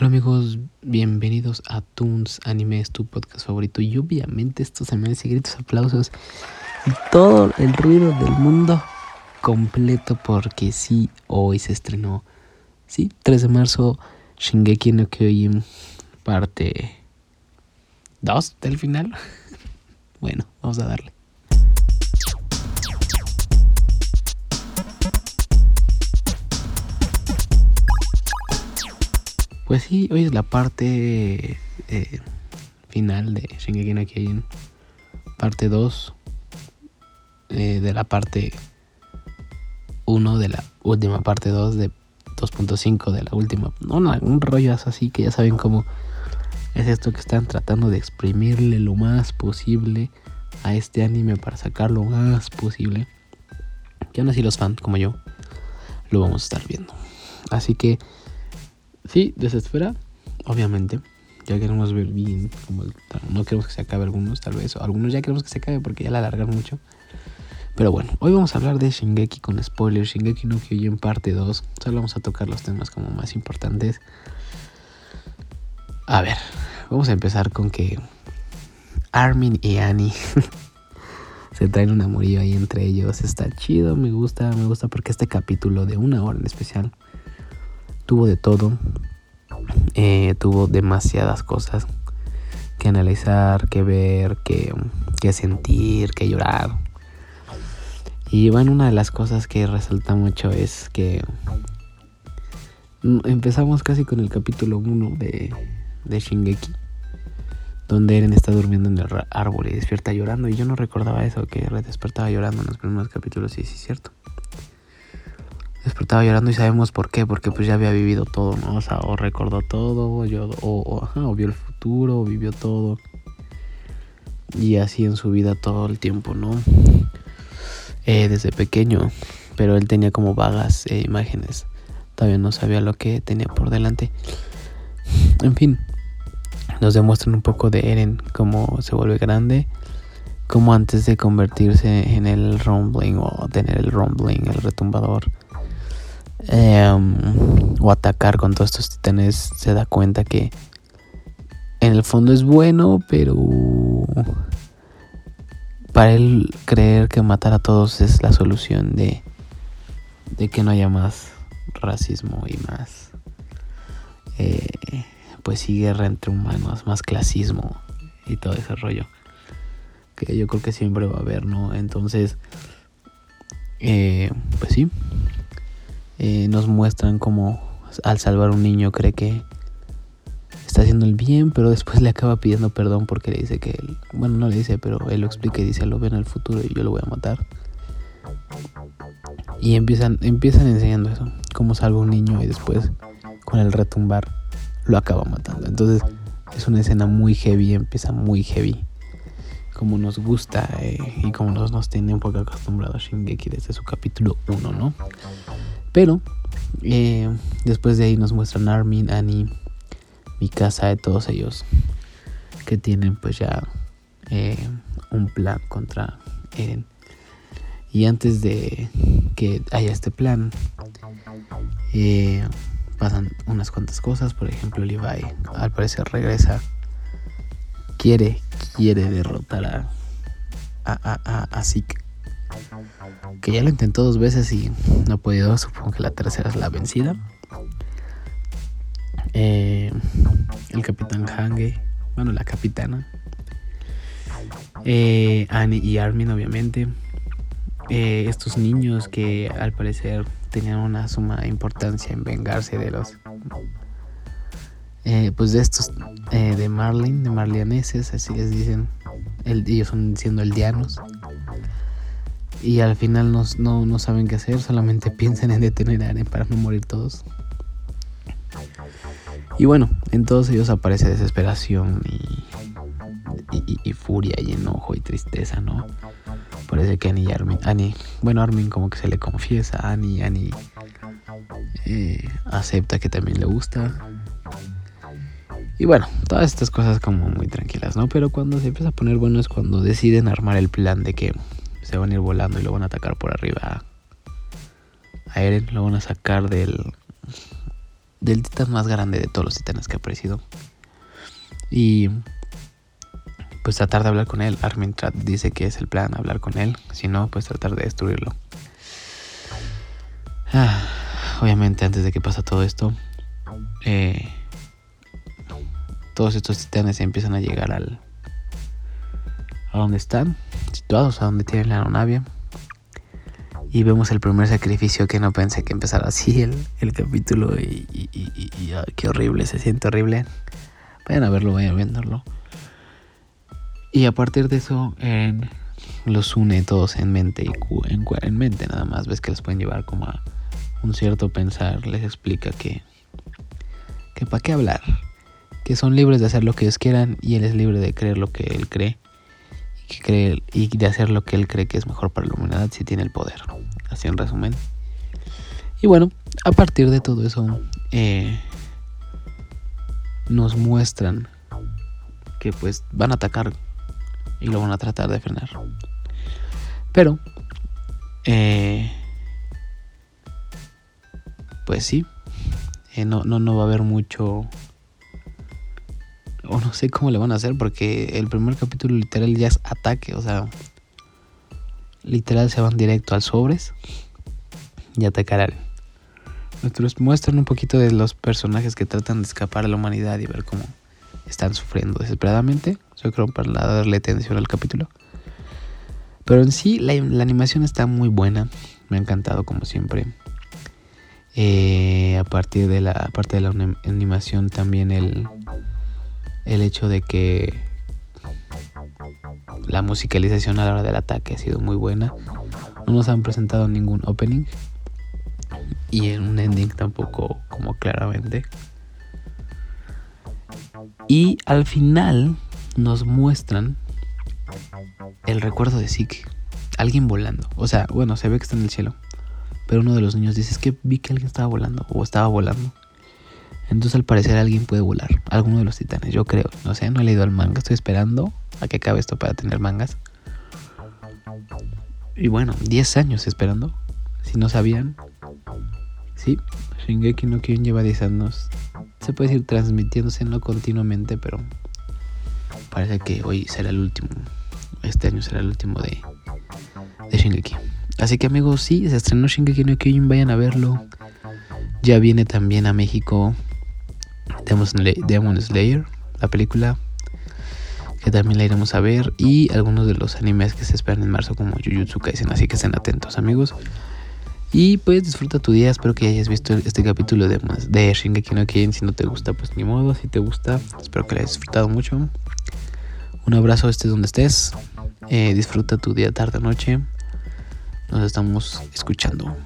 Hola amigos, bienvenidos a Toons Anime, es tu podcast favorito. Y obviamente esto se merece gritos, aplausos y todo el ruido del mundo completo porque sí, hoy se estrenó, sí, 3 de marzo, Shingeki no Kyojin, parte 2 del final. bueno, vamos a darle. Pues sí, hoy es la parte eh, final de Shingeki no Kyojin, parte 2 eh, de la parte 1 de la última parte 2 de 2.5 de la última. No, no, un rollo así que ya saben cómo es esto que están tratando de exprimirle lo más posible a este anime para sacar lo más posible. Que aún así los fans como yo lo vamos a estar viendo. Así que Sí, desespera, obviamente. Ya queremos ver bien, no queremos que se acabe algunos, tal vez. O algunos ya queremos que se acabe porque ya la alargaron mucho. Pero bueno, hoy vamos a hablar de Shingeki con spoilers. Shingeki no Kyojin parte 2. Solo vamos a tocar los temas como más importantes. A ver, vamos a empezar con que Armin y Annie se traen un amorío ahí entre ellos. Está chido, me gusta, me gusta porque este capítulo de una hora en especial tuvo de todo, eh, tuvo demasiadas cosas que analizar, que ver, que, que sentir, que llorar. Y bueno, una de las cosas que resalta mucho es que empezamos casi con el capítulo 1 de, de Shingeki, donde Eren está durmiendo en el árbol y despierta llorando. Y yo no recordaba eso, que despertaba llorando en los primeros capítulos, sí, sí, es cierto despertaba llorando y sabemos por qué, porque pues ya había vivido todo, ¿no? O sea, o recordó todo, yo, o, o, vio el futuro, o vivió todo. Y así en su vida todo el tiempo, ¿no? Eh, desde pequeño, pero él tenía como vagas eh, imágenes. Todavía no sabía lo que tenía por delante. En fin, nos demuestran un poco de Eren, cómo se vuelve grande, como antes de convertirse en el rumbling o tener el rumbling, el retumbador Em, o atacar con todos estos titanes, se da cuenta que en el fondo es bueno, pero para él creer que matar a todos es la solución de, de que no haya más racismo y más, eh, pues sí, guerra entre humanos, más clasismo y todo ese rollo. Que yo creo que siempre va a haber, ¿no? Entonces, eh, pues sí, eh, nos muestran como al salvar un niño cree que está haciendo el bien, pero después le acaba pidiendo perdón porque le dice que, él, bueno, no le dice, pero él lo explica y dice, lo ven al futuro y yo lo voy a matar. Y empiezan, empiezan enseñando eso, cómo salva a un niño y después con el retumbar lo acaba matando. Entonces es una escena muy heavy, empieza muy heavy. Como nos gusta eh, y como nos, nos tiene un poco acostumbrado a Shingeki desde su capítulo 1, ¿no? Pero eh, después de ahí nos muestran Armin, Annie, mi casa de todos ellos que tienen pues ya eh, un plan contra Eren. Y antes de que haya este plan, eh, pasan unas cuantas cosas. Por ejemplo, Levi al parecer regresa. Quiere, quiere derrotar a, a, a, a Zeke que ya lo intentó dos veces y no ha podido. Supongo que la tercera es la vencida. Eh, el capitán Hange, bueno, la capitana. Eh, Annie y Armin, obviamente. Eh, estos niños que al parecer tenían una suma importancia en vengarse de los. pues de estos de Marlin, de marlianeses, así les dicen. ellos son siendo eldianos y al final no, no, saben qué hacer, solamente piensan en detener a Eren para no morir todos. Y bueno, en todos ellos aparece desesperación y, y, furia y enojo y tristeza, ¿no? Parece que Annie y Armin, Annie, bueno, Armin como que se le confiesa a Annie, Annie eh, acepta que también le gusta. Y bueno, todas estas cosas como muy tranquilas, ¿no? Pero cuando se empieza a poner bueno es cuando deciden armar el plan de que se van a ir volando y lo van a atacar por arriba a Eren, lo van a sacar del del titán más grande de todos los titanes que ha aparecido. Y pues tratar de hablar con él. Armin dice que es el plan hablar con él. Si no, pues tratar de destruirlo. Ah, obviamente antes de que pasa todo esto, eh, todos estos titanes empiezan a llegar al a donde están situados, a donde tienen la aeronave. Y vemos el primer sacrificio que no pensé que empezara así el, el capítulo. Y, y, qué horrible, se siente horrible. Vayan a verlo, vayan a. Y a partir de eso, los une todos en mente y en, en mente nada más. Ves que los pueden llevar como a un cierto pensar. Les explica que, que para qué hablar. Que son libres de hacer lo que ellos quieran y él es libre de creer lo que él cree. Que cree, y de hacer lo que él cree que es mejor para la humanidad si tiene el poder. Así en resumen. Y bueno, a partir de todo eso, eh, nos muestran que pues van a atacar y lo van a tratar de frenar. Pero, eh, pues sí, eh, no, no, no va a haber mucho... O no sé cómo le van a hacer porque el primer capítulo literal ya es ataque, o sea, literal se van directo al sobres y atacarán. Nuestros muestran un poquito de los personajes que tratan de escapar a la humanidad y ver cómo están sufriendo desesperadamente. Yo creo para darle atención al capítulo. Pero en sí la, animación está muy buena. Me ha encantado como siempre. Eh, a partir de la parte de la animación también el, el hecho de que la musicalización a la hora del ataque ha sido muy buena. No nos han presentado ningún opening y en un ending tampoco como claramente. Y al final nos muestran el recuerdo de Zeke. Alguien volando. O sea, bueno, se ve que está en el cielo. Pero uno de los niños dice, es que vi que alguien estaba volando o estaba volando. Entonces al parecer alguien puede volar. Alguno de los titanes, yo creo. No sé, no he leído el manga. Estoy esperando a que acabe esto para tener mangas. Y bueno, 10 años esperando. Si no sabían. Sí, Shingeki no Kyojin lleva 10 años. Se puede decir transmitiéndose no continuamente, pero parece que hoy será el último. Este año será el último de, de Shingeki. Así que amigos, sí, se estrenó Shingeki no Kyojin, vayan a verlo. Ya viene también a México Demon Slayer, la película, que también la iremos a ver. Y algunos de los animes que se esperan en marzo, como Jujutsu Kaisen. Así que estén atentos, amigos. Y pues disfruta tu día. Espero que hayas visto este capítulo de, de Shingeki no Kyojin. Si no te gusta, pues ni modo. Si te gusta, espero que lo hayas disfrutado mucho. Un abrazo, estés donde estés. Eh, disfruta tu día, tarde, noche. Nos estamos escuchando.